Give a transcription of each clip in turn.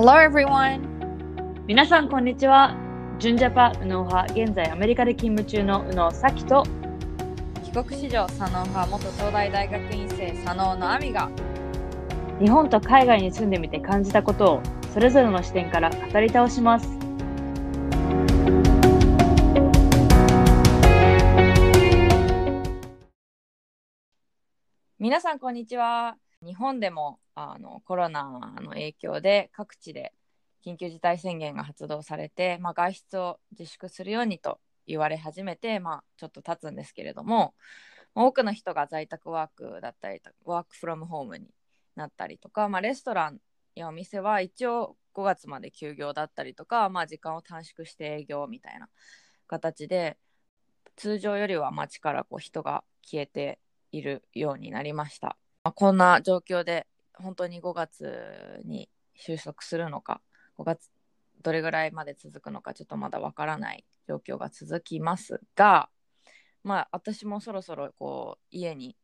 Hello everyone! 皆さんこんにちは。ジュンジャパ右脳派、現在アメリカで勤務中の右脳咲と帰国子女左脳派元東大大学院生左脳の亜美が日本と海外に住んでみて感じたことをそれぞれの視点から語り倒します。皆さんこんにちは日本でもあのコロナの影響で各地で緊急事態宣言が発動されて、まあ、外出を自粛するようにと言われ始めて、まあ、ちょっと経つんですけれども多くの人が在宅ワークだったりワークフロムホームになったりとか、まあ、レストランやお店は一応5月まで休業だったりとか、まあ、時間を短縮して営業みたいな形で通常よりは街からこう人が消えているようになりました。まあ、こんな状況で本当に5月に収束するのか5月どれぐらいまで続くのかちょっとまだわからない状況が続きますがまあ私もそろそろこう家に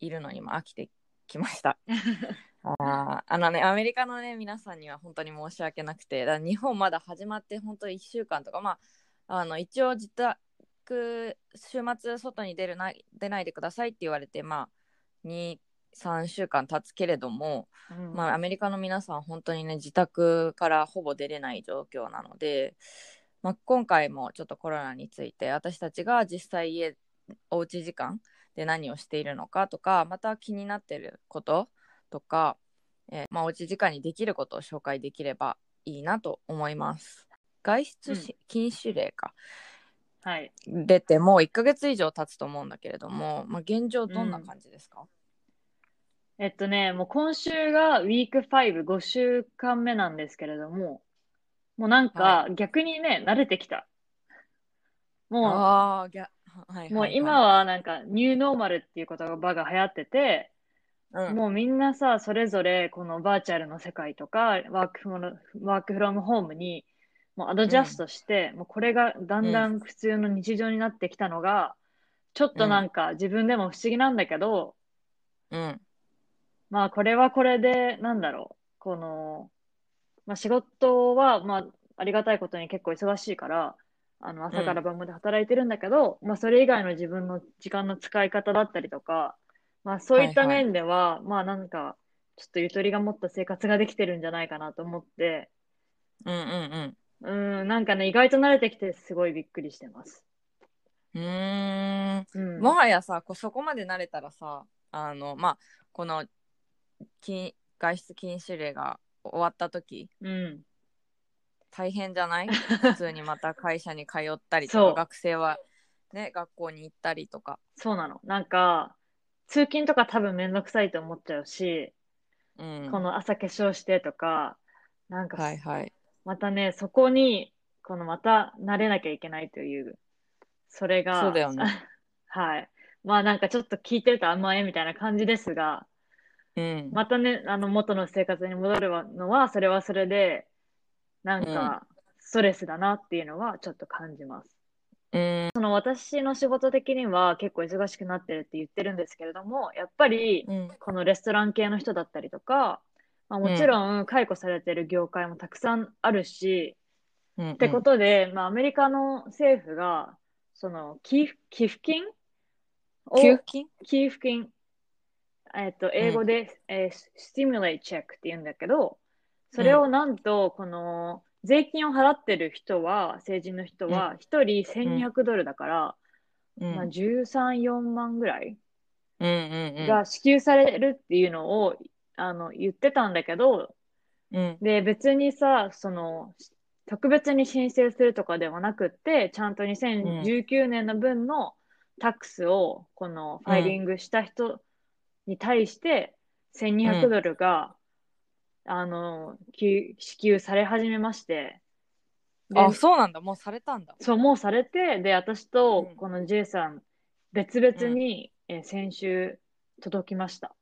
いるのにも飽きてきました。ああのねアメリカのね皆さんには本当に申し訳なくてだ日本まだ始まって本当1週間とかまああの一応自宅週末外に出るな出ないでくださいって言われてまあ23週間経つけれども、うん。まあ、アメリカの皆さん本当にね自宅からほぼ出れない状況なので、まあ、今回もちょっとコロナについて私たちが実際家おうち時間で何をしているのかとかまた気になってることとか、えーまあ、おうち時間にできることを紹介できればいいなと思います。外出し、禁止令か。はい。出てもう1ヶ月以上経つと思うんだけれども、まあ、現状どんな感じですか、えっとね、もう今週がウィーク5、5週間目なんですけれども、もうなんか逆にね、慣れてきた。もああ、ぎゃはいはい、う、もう今はなんかニューノーマルっていう言葉が流行ってて、うん、もうみんなさ、それぞれこのバーチャルの世界とか、ワークフロワークフロムホームに、もうアドジャストして、もうこれがだんだん普通の日常になってきたのが、ちょっとなんか自分でも不思議なんだけど、うん、まあこれはこれで、なんだろう、この、まあ仕事は、まあありがたいことに結構忙しいから、あの朝から晩まで働いてるんだけど、まあそれ以外の自分の時間の使い方だったりとか、まあそういったはいはい面では、まあなんか、ちょっとゆとりが持った生活ができてるんじゃないかなと思って、うんうんうん、なんかね、意外と慣れてきてすごいびっくりしてます。うん。うん。もはやさこそこまで慣れたらさあのまあこの禁外出禁止令が終わった時うん。大変じゃない？普通にまた会社に通ったりとか学生はね学校に行ったりとか。そうなの。なんか、通勤とか多分めんどくさいと思っちゃうし、うん、この朝化粧してとか、なんか、はいはい。またね、そこに、このまた慣れなきゃいけないという、それが、そうだよね。はい。まあなんかちょっと聞いてると甘えみたいな感じですが、うん。またね、あの元の生活に戻るのは、それはそれで、なんか、ストレスだなっていうのはちょっと感じます。うん。その私の仕事的には結構忙しくなってるって言ってるんですけれども、やっぱり、うん。このレストラン系の人だったりとか、まあ、もちろん解雇されてる業界もたくさんあるし、うん。ってことで、まあ、アメリカの政府が、その寄付、寄付金を給付金？寄付金、えっと、英語で、えー、stimulate check って言うんだけど、それをなんと、この、税金を払ってる人は、成人の人は、一人1200ドルだから、うん。まあ、13、4万ぐらいうんうんうん。が支給されるっていうのを、あの、言ってたんだけど、うん。で、別にさ、その、特別に申請するとかではなくって、ちゃんと2019年の分のタックスを、このファイリングした人に対して、1200ドルが、あの、給支給され始めまして、であ、そうなんだ。もうされたんだ。そう、もうされて、で、私とうんこの J さん、別々に、えー先週届きました。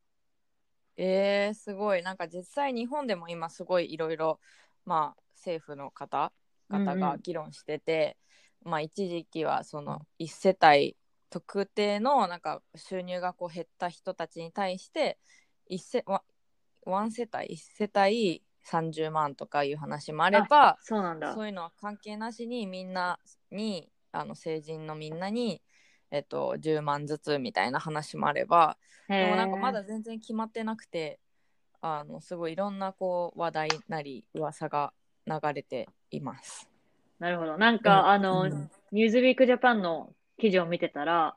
えー、すごい。なんか実際日本でも今すごいいろいろ、まあ政府の方々うんうんが議論してて、まあ一時期はその一世帯特定のなんか収入がこう減った人たちに対して一世ワワン世帯一世帯30万とかいう話もあればそうなんだ。そういうのは関係なしにみんなにあの成人のみんなに、えっと、10万ずつみたいな話もあればでもなんかまだ全然決まってなくてあのすごいいろんなこう話題なり噂が流れています。なるほど。なんか、うん。あの、うん。ニューズウィークジャパンの記事を見てたら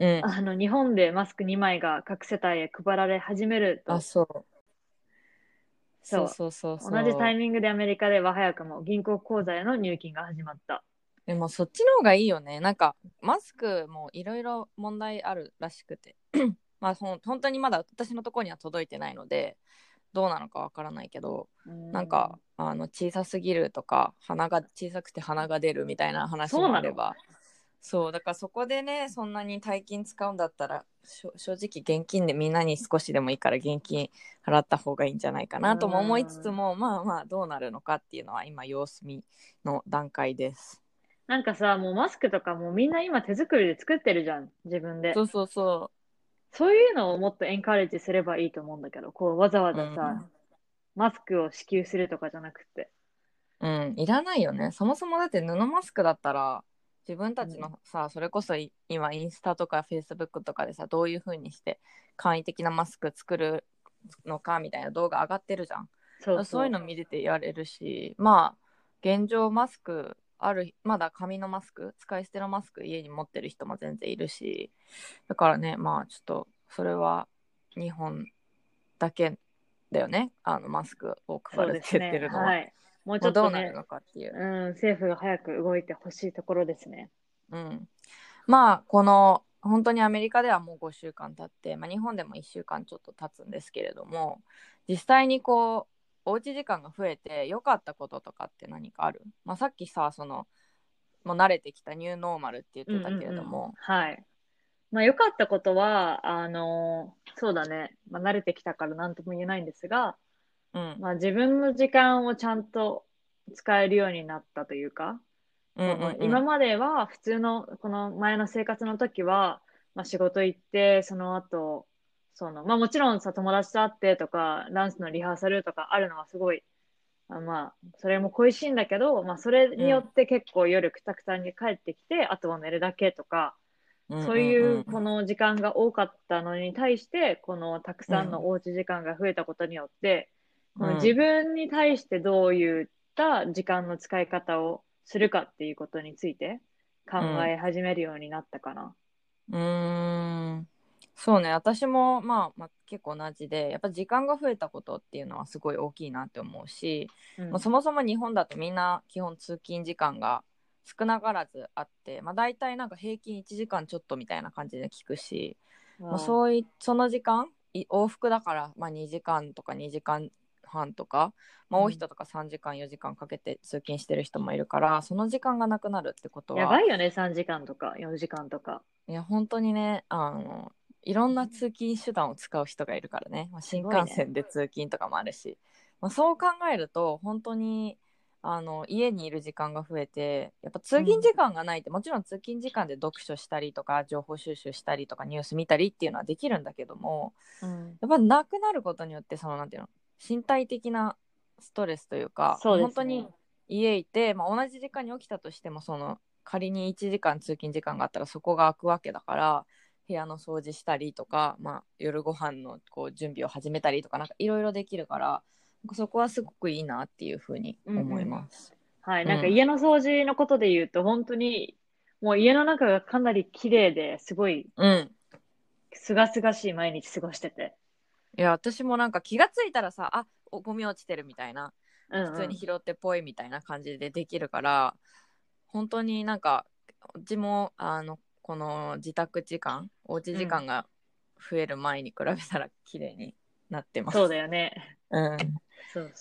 うん、あの日本でマスク2枚が各世帯へ配られ始めると。あそう。そう。そうそうそう同じタイミングでアメリカでは早くも銀行口座への入金が始まった。でもそっちの方がいいよね。なんかマスクもいろいろ問題あるらしくて。まあほん本当にまだ私のところには届いてないのでどうなのかわからないけど、なんかあの小さすぎるとか鼻が小さくて鼻が出るみたいな話もあればそうだからそこでねそんなに大金使うんだったら正直現金でみんなに少しでもいいから現金払った方がいいんじゃないかなとも思いつつもまあまあどうなるのかっていうのは今様子見の段階です。なんかさ、もうマスクとかもうみんな今手作りで作ってるじゃん、自分で。そうそうそそういうのをもっとエンカレッジすればいいと思うんだけど、こうわざわざさ、うんマスクを支給するとかじゃなくて。う。うん、いらないよね。そもそもだって布マスクだったら、自分たちのさ、それこそい今インスタとかフェイスブックとかでさ、どういう風にして簡易的なマスク作るのかみたいな動画上がってるじゃん。そうそうそういうの見れてやれるし、まあ、現状マスクある、まだ紙のマスク、使い捨てのマスク家に持ってる人も全然いるし、だからね、まあちょっと、それは日本だけだよね、あのマスクを配るって。言ってるのは。はい。もうちもょっとねうどうなる、のかっていう。うん、政府が早く動いてほしいところですね。うん、まあこの本当にアメリカではもう5週間経って、まあ、日本でも1週間ちょっと経つんですけれども実際にこうおうち時間が増えて良かったこととかって何かある、まあ、さっきさそのもう慣れてきたニューノーマルって言ってたけれども、うんうんうんはい。まあ良かったことは、あのそうだね、まあ慣れてきたから何とも言えないんですが、うん。まあ自分の時間をちゃんと使えるようになったというか、うんうんうん。今までは普通のこの前の生活の時は、まあ、仕事行ってその後そのまあもちろんさ友達と会ってとかダンスのリハーサルとかあるのはすごいあまあそれも恋しいんだけど、まあ、それによって結構夜くたくたに帰ってきて、あとは寝るだけとか、そういうこの時間が多かったのに対してこのたくさんのおうち時間が増えたことによって、この自分に対してどういった時間の使い方をするかっていうことについて考え始めるようになったかな。うーん。そうね。私も、まあ、まあ結構同じでやっぱ時間が増えたことっていうのはすごい大きいなって思うし、うん。まあ、そもそも日本だとみんな基本通勤時間が少なからずあって、まあ、大体なんか平均1時間ちょっとみたいな感じで聞くし、まあ、そういその時間い往復だから、まあ、2時間とか2時間半とか、まあ、うん。多い人とか3時間4時間かけて通勤してる人もいるからその時間がなくなるってことはやばいよね、3時間とか4時間とか。いや本当にねあのいろんな通勤手段を使う人がいるからね、まあ、新幹線で通勤とかもあるし、まあ、そう考えると本当にあの家にいる時間が増えてやっぱ通勤時間がないって、もちろん通勤時間で読書したりとか情報収集したりとかニュース見たりっていうのはできるんだけどもうん、やっぱなくなることによってそのなんていうの身体的なストレスというかそうですね本当に家いて、まあ、同じ時間に起きたとしてもその仮に1時間通勤時間があったらそこが空くわけだから部屋の掃除したりとか、まあ、夜ご飯のこう準備を始めたりとかなんかいろいろできるからそこはすごくいいなっていうふうに思います。はい、うんなんか家の掃除のことで言うと、本当にもう家の中がかなり綺麗ですごいうんすがすがしい毎日過ごしてて。いや私もなんか気がついたらさあおゴミ落ちてるみたいな。うんうん。普通に拾ってぽいみたいな感じでできるから、本当になんかうちもあのこの自宅時間おうち時間が増える前に比べたら綺麗になってます。そうだよね。うん、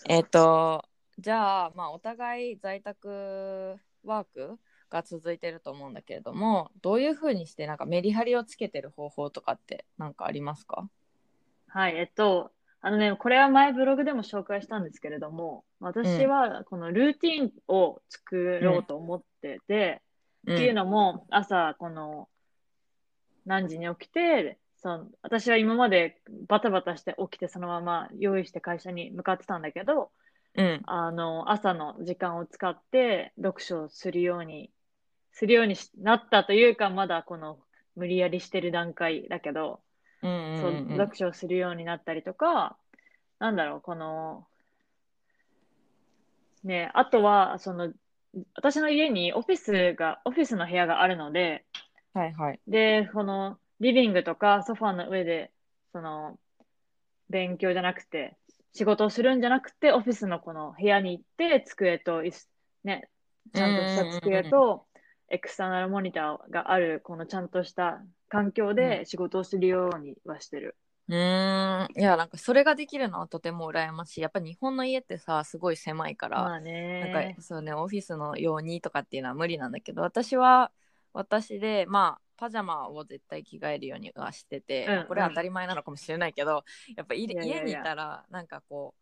えっ、とじゃあまあお互い在宅ワークが続いてると思うんだけれどもどういうふうにしてなんかメリハリをつけてる方法とかって何かありますか？はい、えっと、あのね、これは前ブログでも紹介したんですけれども、私はこのルーティンを作ろうと思ってて、っていうのも、朝、この、何時に起きて、その私は今までバタバタして起きてそのまま用意して会社に向かってたんだけど、うん。あの、朝の時間を使って読書をするように、するようにしなったというか、まだこの無理やりしてる段階だけど、うんそう、うんうん読書をするようになったりとか、なんだろう、この、ね、あとは、その、私の家にオフィスが、オフィスの部屋があるので、はいはい。で、この、リビングとかソファーの上で、その、勉強じゃなくて、仕事をするんじゃなくて、オフィスのこの部屋に行って、机と椅子、ね、ちゃんとした机と、エクスターナルモニターがある、このちゃんとした環境で仕事をするようにはしてる。うーん。いや、なんかそれができるのはとても羨ましい。やっぱ日本の家ってさ、すごい狭いから、まあね。なんかそうね、オフィスのようにとかっていうのは無理なんだけど、私は私で、まあ、パジャマを絶対着替えるようにはしてて、うんまあこれは当たり前なのかもしれないけど、やっぱ家にいたら、なんかこう、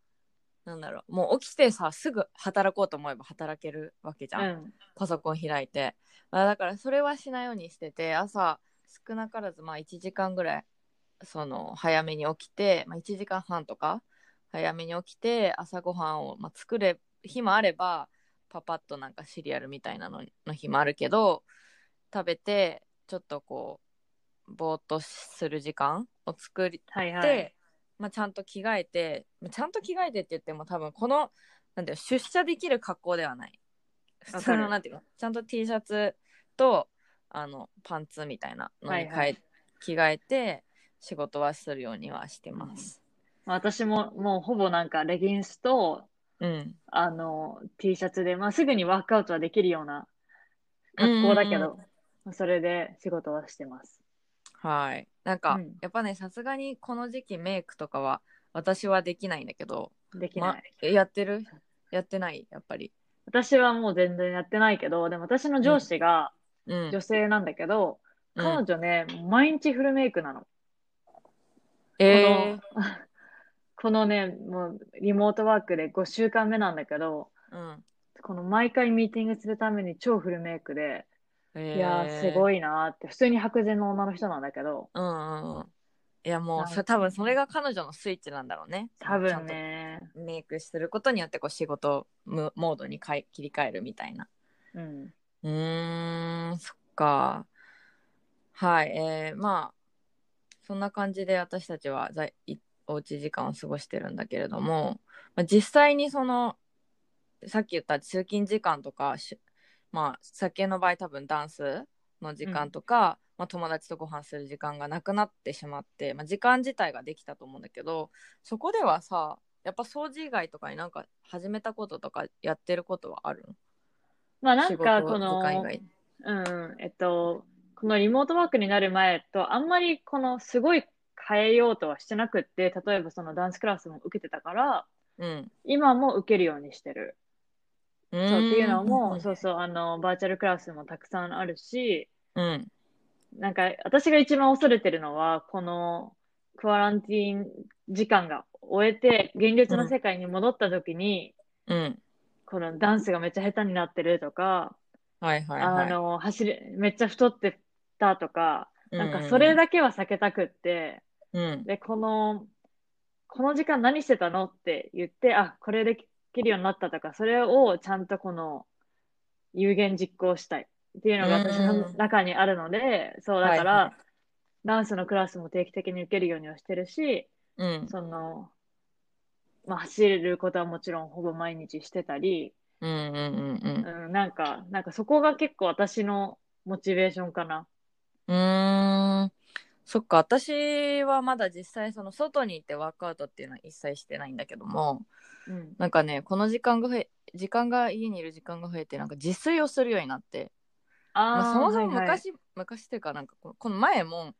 なんだろう、もう起きてさ、すぐ働こうと思えば働けるわけじゃん。うん。パソコン開いて。まあ、だからそれはしないようにしてて、朝少なからずまあ1時間ぐらい、その早めに起きて、まあ、1時間半とか早めに起きて朝ごはんを、まあ、作れ日もあればパパッとなんかシリアルみたいなのの日もあるけど食べてちょっとこうぼーっとする時間を作りはいはい。で、まあ、ちゃんと着替えてまあちゃんと着替えてって言っても多分このなんていうの出社できる格好ではない。普通のなんていうのちゃんと T シャツとあのパンツみたいなのに変え、はい。はい着替えて仕事はするようにはしてます。私ももうほぼなんかレギンスと、うん、あの、T シャツで、まあすぐにワークアウトはできるような格好だけうんど、まあそれで仕事はしてます。はいなんか、うん。やっぱねさすがにこの時期メイクとかは私はできないんだけど、できない。ま、えやってる？やってない？やっぱり。私はもう全然やってないけど、でも私の上司がうん。女性なんだけど、うん。彼女ね、毎日フルメイクなの。えー。この このね、もうリモートワークで5週間目なんだけど、うん。この毎回ミーティングするために超フルメイクで、えーいやーすごいなーって、普通に白人の女の人なんだけど、うんうんうん。いやもうそれ多分それが彼女のスイッチなんだろうね。多分ね、メイクすることによってこう仕事ムモードにかい切り替えるみたいな。うん。うーん、そっか。はい、えー、まあそんな感じで私たちはおうち時間を過ごしてるんだけれども、まあ、実際にそのさっき言った通勤時間とかしまあ酒の場合多分ダンスの時間とか、まあ、友達とご飯する時間がなくなってしまって、まあ、時間自体ができたと思うんだけどそこではさやっぱ掃除以外とかになんか始めたこととかやってることはあるの？まあなんかこの、うん、えっと、このリモートワークになる前と、あんまりこのすごい変えようとはしてなくって、例えばそのダンスクラスも受けてたから、うん。今も受けるようにしてる。そうっていうのも、そうそう、あの、バーチャルクラスもたくさんあるし、うん。なんか私が一番恐れてるのは、このクアランティーン時間が終えて、現実の世界に戻った時に、うん。このダンスがめっちゃ下手になってるとか、はいはいはい。あの、走り、めっちゃ太ってたとか、なんかうそれだけは避けたくって、うん。で、この、この時間何してたのって言って、あ、これできるようになったとか、それをちゃんとこの有言実行したいっていうのが私の中にあるので、そうだから、はいはいダンスのクラスも定期的に受けるようにはしてるし、うん。その、まあ、走ることはもちろんほぼ毎日してたり、うんうんうんうん。うん、なんか、なんかそこが結構私のモチベーションかな。うーん。そっか、私はまだ実際その外に行ってワークアウトっていうのは一切してないんだけども、うん。なんかね、この時間が増え、時間が家にいる時間が増えて、なんか自炊をするようになって、まあ、そもそもはいはい昔、昔っていうかなんかここの前も、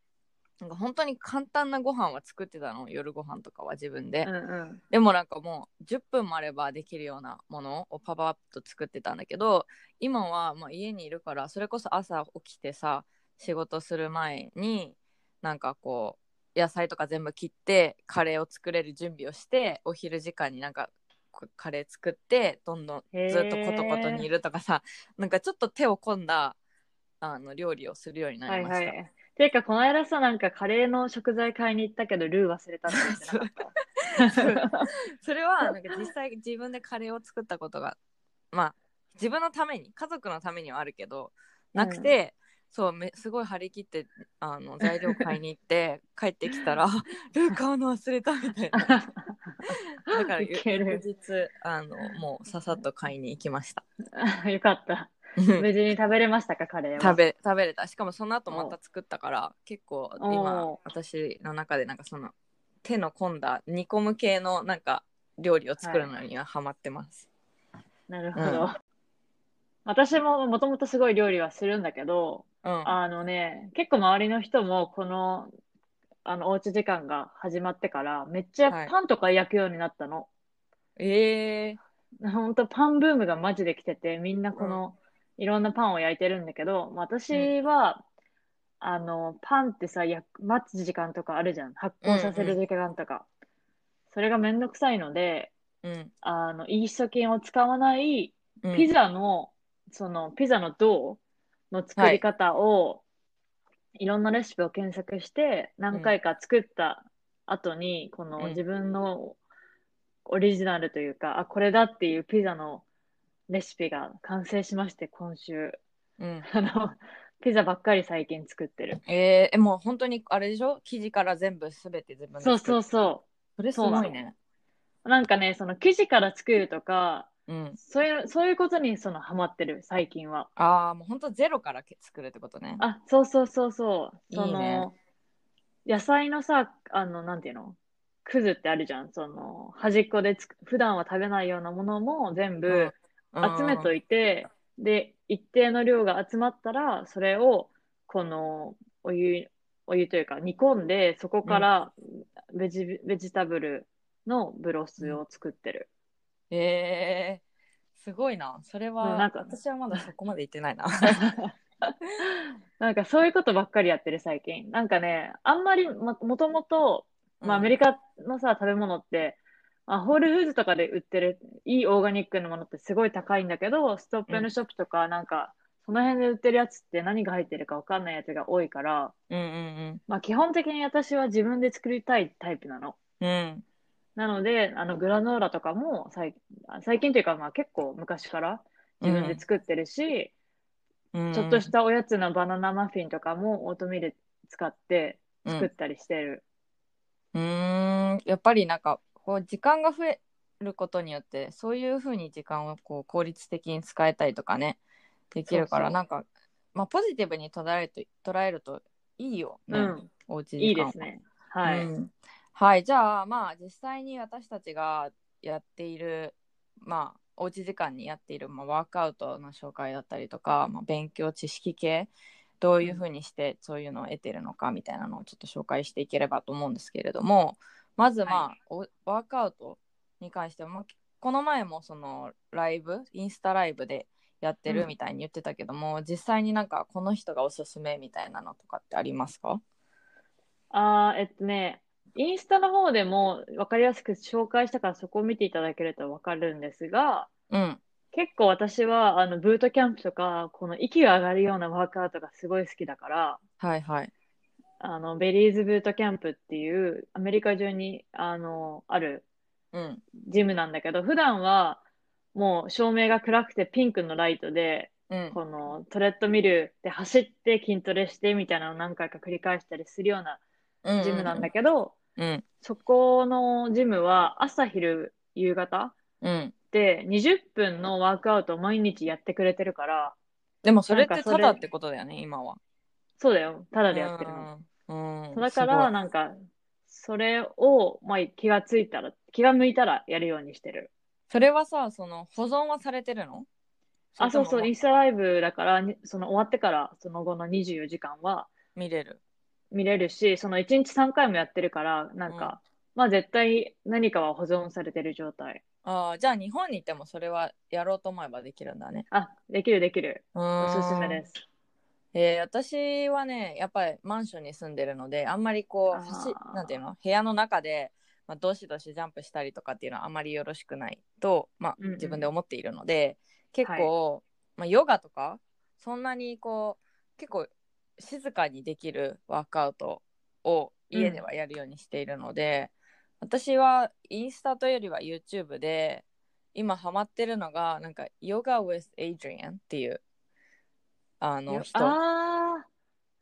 なんか本当に簡単なご飯は作ってたの、夜ご飯とかは自分で。うんうん。でもなんかもう10分もあればできるようなものをパパッと作ってたんだけど今はまあ家にいるからそれこそ朝起きてさ仕事する前になんかこう野菜とか全部切ってカレーを作れる準備をしてお昼時間になんかこカレー作ってどんどんずっとコトコト煮るとかさなんかちょっと手を込んだあの料理をするようになはいりました。はい。ていうか、この間さ、なんかカレーの食材買いに行ったけど、ルー忘れたって言ってなかった？それはなんか実際自分でカレーを作ったことがまあ自分のために家族のためにはあるけどなくて、そうめすごい張り切ってあの材料買いに行って 帰ってきたら「ルー買うの忘れた」みたいな。だから翌日あのもうささっと買いに行きました。よかった。無事に食べれましたか、カレーは？食べ食べれた。しかもその後また作ったから結構今お私の中でなんかその手の込んだ煮込む系のなんか料理を作るのにはハマってます、なるほど。うん。私ももともとすごい料理はするんだけど、うん。あのね、結構周りの人もこの、あの、おうち時間が始まってから、めっちゃはい。パンとか焼くようになったの。えー、ほんとパンブームがマジで来てて、みんなこの、いろんなパンを焼いてるんだけど、まあ私は、あの、パンってさ、焼く待つ時間とかあるじゃん。発酵させる時間とか。それがめんどくさいので、うん。あの、イースト菌を使わないうん。ピザの、その、ピザのドーの作り方を、い、ろんなレシピを検索して、何回か作った後に、こうん。の自分のオリジナルというか、あ、これだっていうピザのレシピが完成しまして、今週。うん。あの、ピザばっかり最近作ってる。えー、えもう本当にあれでしょ？生地から全部すべて自分でそうそうう。そそれすごいね。う。なんかね、その生地から作るとか、うんそういう、そういうことにそのハマってる、最近は。ああもう本当ゼロからけ作るってことねあ、そうそうそうそう。そいいねの、野菜のさ、あの、なんていうの？くずってあるじゃん。その、端っこでつく、普段は食べないようなものも全部集めといいて、で、一定の量が集まったら、それを、この、お湯、お湯というか煮込んで、そこからベジ、ベジタブルのブロスを作ってる。えー、すごいな。それは、うんなんか私はまだそこまで行ってないな。なんかそういうことばっかりやってる最近。なんかね、あんまりも、もともと、まあ、アメリカのさ、食べ物って、あ、ホールフーズとかで売ってるいいオーガニックのものってすごい高いんだけど、ストップのショップとか、なんか、その辺で売ってるやつって何が入ってるかわかんないやつが多いから、うんうんまあ、基本的に私は自分で作りたいタイプなの。うんうんなので、あの、グラノーラとかも最、最近というか、まあ結構昔から自分で作ってるし、うんちょっとしたおやつのバナナマフィンとかもオートミール使って作ったりしてる。うーんやっぱりなんかこう時間が増えることによってそういうふうに時間をこう効率的に使えたりとかねできるからなんかまあポジティブに捉えると捉えるといいよね、うん。おうちいい時間はですね。はい。うんはいじゃあまあ実際に私たちがやっているまあおうち時間にやっている、まあ、ワークアウトの紹介だったりとか、まあ、勉強知識系どういうふうにしてそういうのを得てるのかみたいなのをちょっと紹介していければと思うんですけれどもまずまあ、はおワークアウトに関しては、まあ、この前もそのライブインスタライブでやってうん。るみたいに言ってたけども、実際になんかこの人がおすすめみたいなのとかってありますか？あーえっとね、インスタの方でも分かりやすく紹介したからそこを見ていただけると分かるんですが、うん。結構私はあのブートキャンプとか、この息が上がるようなワークアウトがすごい好きだから、はいはい。あの、 Barry's Bootcamp っていうアメリカ中にあの、あるうん。ジムなんだけど、普段はもう照明が暗くてピンクのライトで、うん。このトレッドミルで走って筋トレしてみたいなのを何回か繰り返したりするようなジムなんだけど、うん。そこのジムは朝昼夕方うん。で20分のワークアウトを毎日やってくれてるから、でもそれってただってことだよね今は。そうだよ、ただでやってるの。うん、うん、だから、い。なんか、それを、まあ、気がついたら、気が向いたらやるようにしてる。それはさその保存はされてるの？あ、そうそう、インススタライブだから、にその終わってから、その後の24時間は見れる見れるし、その1日3回もやってるから、なんか、まあ絶対何かは保存されてる状態。ああじゃあ日本にいてもそれはやろうと思えばできるんだね。あ、できるできる。おおすすめです。えー私はねやっぱりマンションに住んでるのであんまりこうなんていうの？部屋の中で、まあ、どしどしジャンプしたりとかっていうのはあんまりよろしくないと、まあうんうん。自分で思っているので結構、まあ、ヨガとかそんなにこう結構静かにできるワークアウトを家ではやるようにしているので、私はインスタというよりは YouTube で今ハマってるのがなんか Yoga with Adrian っていうあの人。ああ、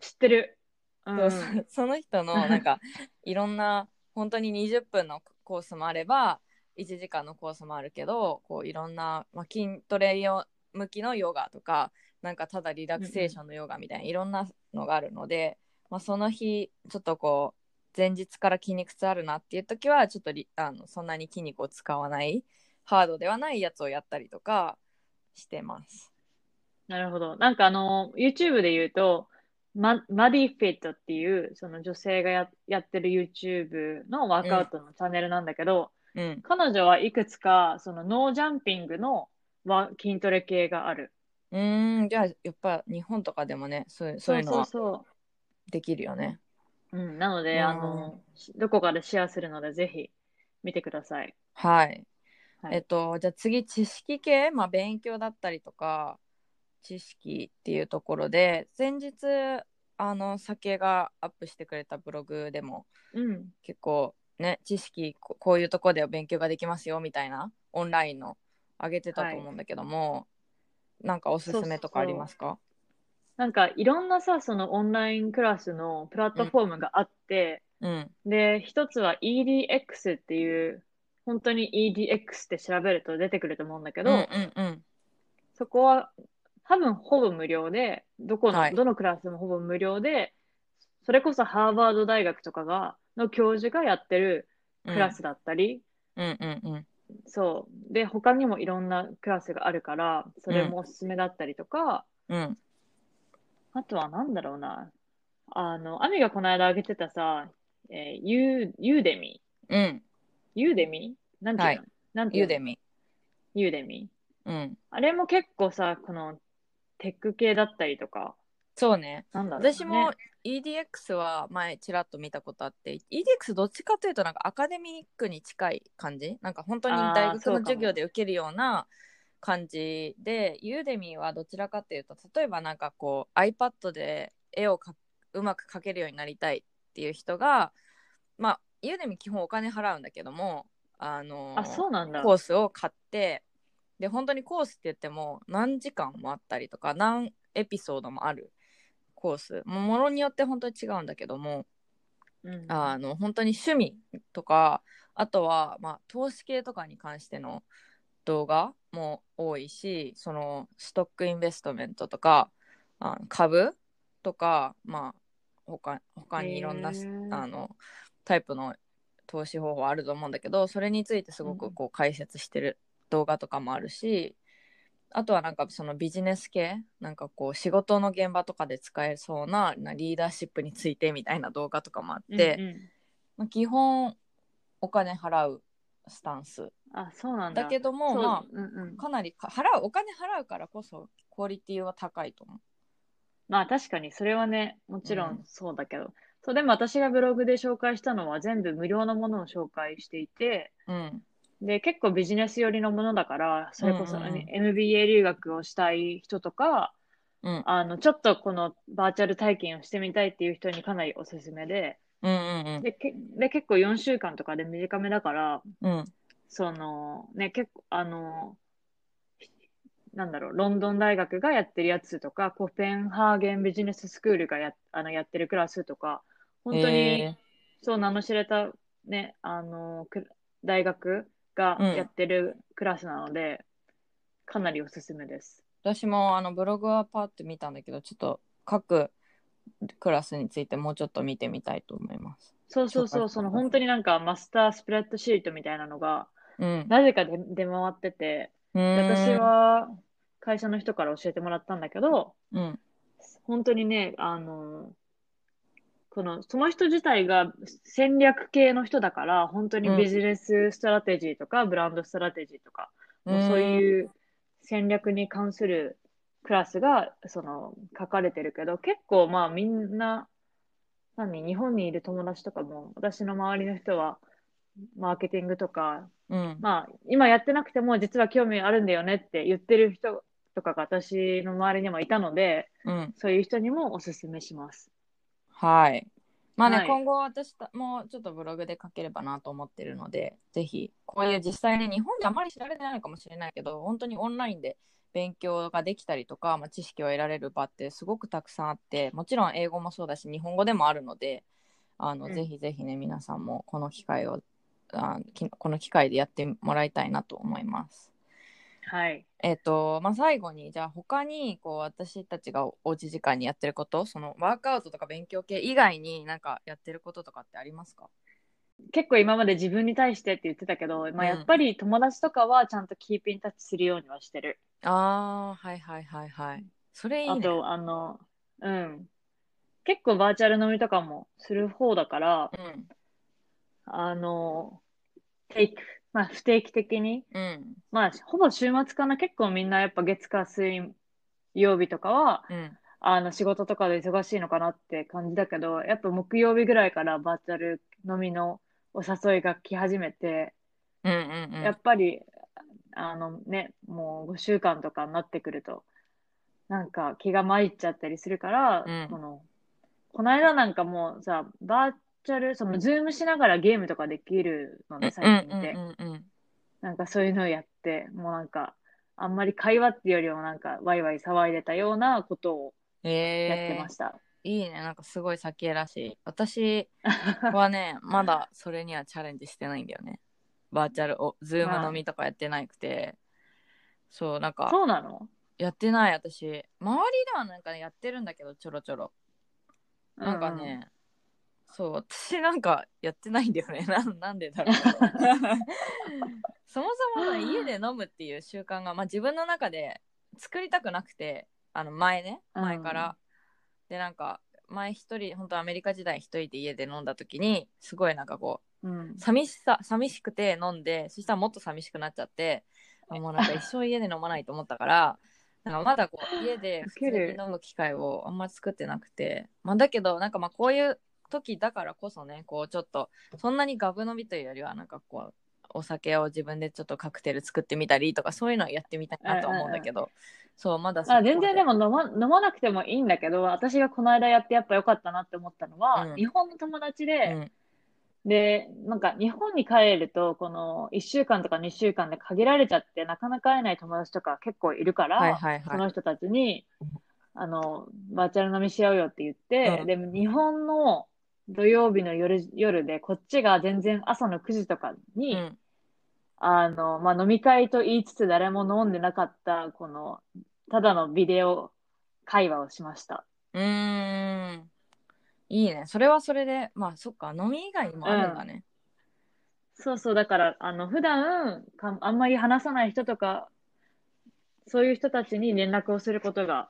知ってる。うそうそその人のなんか いろんな本当に20分のコースもあれば1時間のコースもあるけどこういろんな、まあ、筋トレ用向きのヨガとかなんかただリラクセーションのヨガみたいな、いろんなのがあるので、まあ、その日ちょっとこう前日から筋肉痛あるなっていう時はちょっとリあのそんなに筋肉を使わないハードではないやつをやったりとかしてます。なるほど。なんかあの、YouTube で言うと、ママディフィットっていう、その女性がややってる YouTube のワークアウトのチャンネルなんだけど、うん、彼女はいくつか、そのノージャンピングのワ筋トレ系がある。うーんじゃあやっぱ日本とかでもねそうそういうのはそできるよね。うそう。うん、なので、うんあの、どこかでシェアするので、ぜひ見てください。はい。はいえっと、じゃあ次、知識系、まあ、勉強だったりとか、知識っていうところで、先日、あの、酒がアップしてくれたブログでも、うん。結構ね、知識こ、こういうとこで勉強ができますよみたいな、オンラインの上げてたと思うんだけども、なんかおすすめとかありますか？なんか、いろんなさ、そのオンラインクラスのプラットフォームがあって、うん。で、一つは EDX っていう、本当に EDX って調べると出てくると思うんだけど、うんうんうん。そこは多分ほぼ無料で、どこの、はいどのクラスもほぼ無料で、それこそハーバード大学とかが、の教授がやってるクラスだったり、うんうんうん。そう。で、他にもいろんなクラスがあるから、それもおすすめだったりとか、うん。あとはなんだろうな。あの、アミがこの間あげてたさ、えーユー、 Udemy うん。 Udemy？なんていうの、なんていうの？ Udemy。Udemy うん。あれも結構さ、このテック系だったりとか、そうね。なんだろう、ね。私も EDX は前ちらっと見たことあって EDX どっちかというとなんかアカデミックに近い感じ？なんか本当に大学の授業で受けるような感じでユーデミーはどちらかというと例えばなんかこう iPad で絵をかうまく描けるようになりたいっていう人がまあユーデミー基本お金払うんだけどもあのあ、そうなんだ。コースを買ってで本当にコースって言っても何時間もあったりとか何エピソードもあるコース。もものによって本当に違うんだけども。うん、あの本当に趣味とかあとは、まあ、投資系とかに関しての動画も多いしそのストックインベストメントとかあの株とかまあ他他にいろんなあのタイプの投資方法あると思うんだけどそれについてすごくこう解説してる動画とかもあるし、あとはなんかそのビジネス系なんかこう仕事の現場とかで使えそうななリーダーシップについてみたいな動画とかもあって、うんうん。まあ、基本お金払うスタンス。あ、そうなんだ。だけどもまうんうん。あかなりか払うお金払うからこそクオリティは高いと思まあ確かにそれはね、もちろうん。んそうだけど、そうでも私がブログで紹介したのは全部無料のものを紹介していて、う。うんで、結構ビジネス寄りのものだから、それこそ、うんうんうん。MBA 留学をしたい人とか、うん。あの、ちょっとこのバーチャル体験をしてみたいっていう人にかなりおすすめで、うんうんで、けで結構4週間とかで短めだから、うん。うんその、ね、結構、あの、なんだろう、ロンドン大学がやってるやつとか、コペンハーゲンビジネススクールがやあのやってるクラスとか、本当に、えそう名の知れた、ね、あの、く大学がうん。やってるクラスなので、かなりおすすめです。私もあのブログはパッと見たんだけどちょっと各クラスについてもうちょっと見てみたいと思います。そうそうそう、その本当になんかマスタースプレッドシートみたいなのが、うん、なぜかで出回ってて、私、は会社の人から教えてもらったんだけど、うん。本当にね、あの、この、その人自体が戦略系の人だから、本当にビジネスストラテジーとか、ブランドストラテジーとか、もうそういう戦略に関するクラスが、その、書かれてるけど、結構まあみんな、何、日本にいる友達とかも、私の周りの人は、マーケティングとか、んうん。まあ、今やってなくても実は興味あるんだよねって言ってる人とかが私の周りにもいたので、うん。そういう人にもおすすめします。はい。まあね、はい今後私たもちょっとブログで書ければなと思ってるので、ぜひ、こういう実際に日本であまり知られてないのかもしれないけど、本当にオンラインで勉強ができたりとか、まあ、知識を得られる場ってすごくたくさんあって、もちろん英語もそうだし、日本語でもあるので、あの、うんぜひぜひね、皆さんもこの機会を、あきこの機会でやってもらいたいなと思います。はい。えっ、と、まあ、最後に、じゃあ他に、こう、私たちがおおうち時間にやってること、そのワークアウトとか勉強系以外になんかやってることとかってありますか？結構今まで自分に対してって言ってたけど、まうんあ、やっぱり友達とかはちゃんとキープインタッチするようにはしてる。ああ、はいはいはいはい。それいいね。あと、あの、うん。結構バーチャル飲みとかもする方だから、うん。あの、テイク、まあ不定期的に、うん。まあほぼ週末かな、結構みんなやっぱ月火水曜日とかは、うん。あの仕事とかで忙しいのかなって感じだけど、やっぱ木曜日ぐらいからバーチャル飲みのお誘いが来始めて、うんうんうん。やっぱり、あのね、もう5週間とかになってくると、なんか気が参っちゃったりするから、うんこの、この間なんかもうさ、バーチャル、そのズームしながらゲームとかできるので、最近って。うんうんうんうんなんかそういうのをやって、もうなんか、あんまり会話っていうよりもなんか、ワイワイ騒いでたようなことをやってえーました。いいね。なんかすごい先らしい。私 はね、まだそれにはチャレンジしてないんだよね。バーチャルを、ズーム飲みとかやってなくて。そう、なんか、そうなの？やってない私。周りではなんかね、やってるんだけど、ちょろちょろ。なんかね、そう、私なんかやってないんだよね。なんなんでだろう。そもそもね、家で飲むっていう習慣が、まあ、自分の中で作りたくなくて、あの前ね、うん前から。で、なんか、前一人、本当アメリカ時代一人で家で飲んだ時に、すごいなんかこうん、うんう、寂しさ、寂しくて飲んで、そしたらもっと寂しくなっちゃって、あもうなんか一生家で飲まないと思ったから、なんかまだこう家で普通に飲む機会をあんま作ってなくて、まあ、だけどなんかまあこういう時だからこそねこうちょっとそんなにガブ飲みというよりはなんかこうお酒を自分でちょっとカクテル作ってみたりとかそういうのをやってみたいなと思うんだけど、そうまだそこあまで全然でも飲ま飲まなくてもいいんだけど、私がこの間やってやっぱ良かったなって思ったのは、うん。日本の友達で、うん。で、なんか日本に帰ると、この1週間とか2週間で限られちゃって、なかなか会えない友達とか結構いるから、はいはいはい。その人たちに、あの、バーチャル飲みしようよって言って、うん。でも日本の土曜日の夜夜で、こっちが全然朝の9時とかに、うん。あの、まあ、飲み会と言いつつ誰も飲んでなかった、この、ただのビデオ会話をしました。うーん。いいね。それはそれでまあそっか。飲み以外にもあるんだね、そうそう、だから、あの、普段か、あんまり話さない人とか、そういう人たちに連絡をすることが、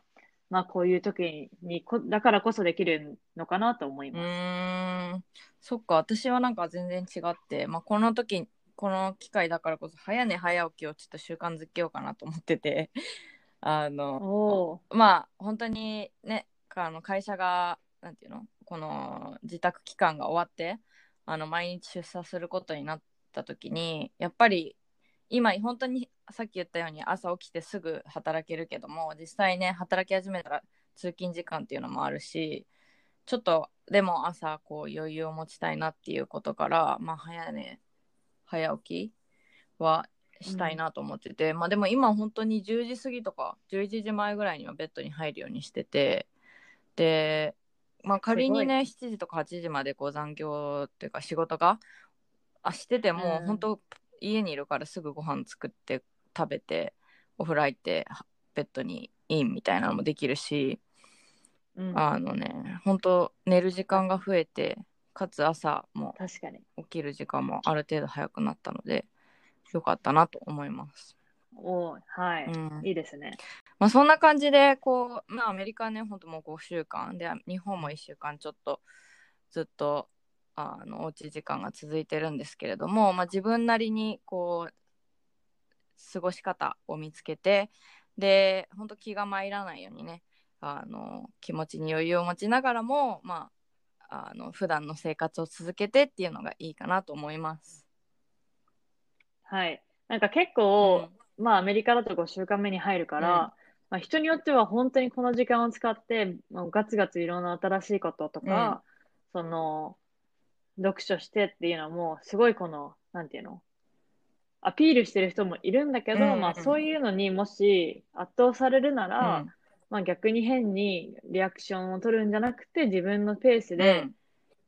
まあ、こういう時にこ、だからこそできるのかなと思いうます。ーん。そっか。私はなんか全然違って、まあ、この時この機会だからこそ早寝早起きをちょっと習慣づけようかなと思ってて。あのまあ本当にねあの会社がなんていうの？この自宅期間が終わってあの毎日出社することになった時にやっぱり今本当にさっき言ったように朝起きてすぐ働けるけども実際ね働き始めたら通勤時間っていうのもあるしちょっとでも朝こう余裕を持ちたいなっていうことからまあ早寝早起きはしたいなと思ってて、まあでも今本当に10時過ぎとか11時前ぐらいにはベッドに入るようにしててでまあ仮にね7時とか8時までこう残業っていうか仕事があしてても、うん。本当家にいるからすぐご飯作って食べてお風呂入ってはベッドにインみたいなのもできるし、うん、あのね本当寝る時間が増えてかつ朝も確かに。起きる時間もある程度早くなったのでよかったなと思います。おーはい、うんいいですね。まあ、そんな感じでこう、まあ、アメリカはね本当もう5週間で日本も1週間ちょっとずっとあのおうち時間が続いてるんですけれども、まあ、自分なりにこう過ごし方を見つけてで本当気が参らないようにねあの気持ちに余裕を持ちながらもまああの普段の生活を続けてっていうのがいいかなと思います。はい。なんか結構、まあアメリカだと5週間目に入るから、うんまあ人によっては本当にこの時間を使って、もうガツガツいろんな新しいこととか、その、読書してっていうのも、すごいこの、なんていうの？アピールしてる人もいるんだけど、うんまあそういうのにもし圧倒されるなら、うんまあ逆に変にリアクションを取るんじゃなくて、自分のペースで、うん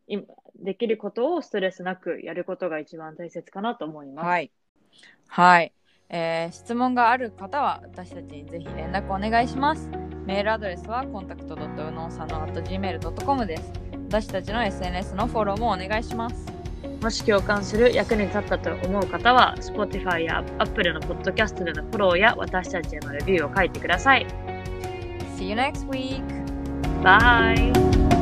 今できることをストレスなくやることが一番大切かなと思います。はい。はい。えー質問がある方は私たちにぜひ連絡お願いします。メールアドレスはコンタクト .unosano.gmail.com です。私たちの SNS のフォローもお願いします。もし共感する役に立ったと思う方は、Spotify や Apple のポッドキャストでのフォローや私たちへのレビューを書いてください。See you next week! バイ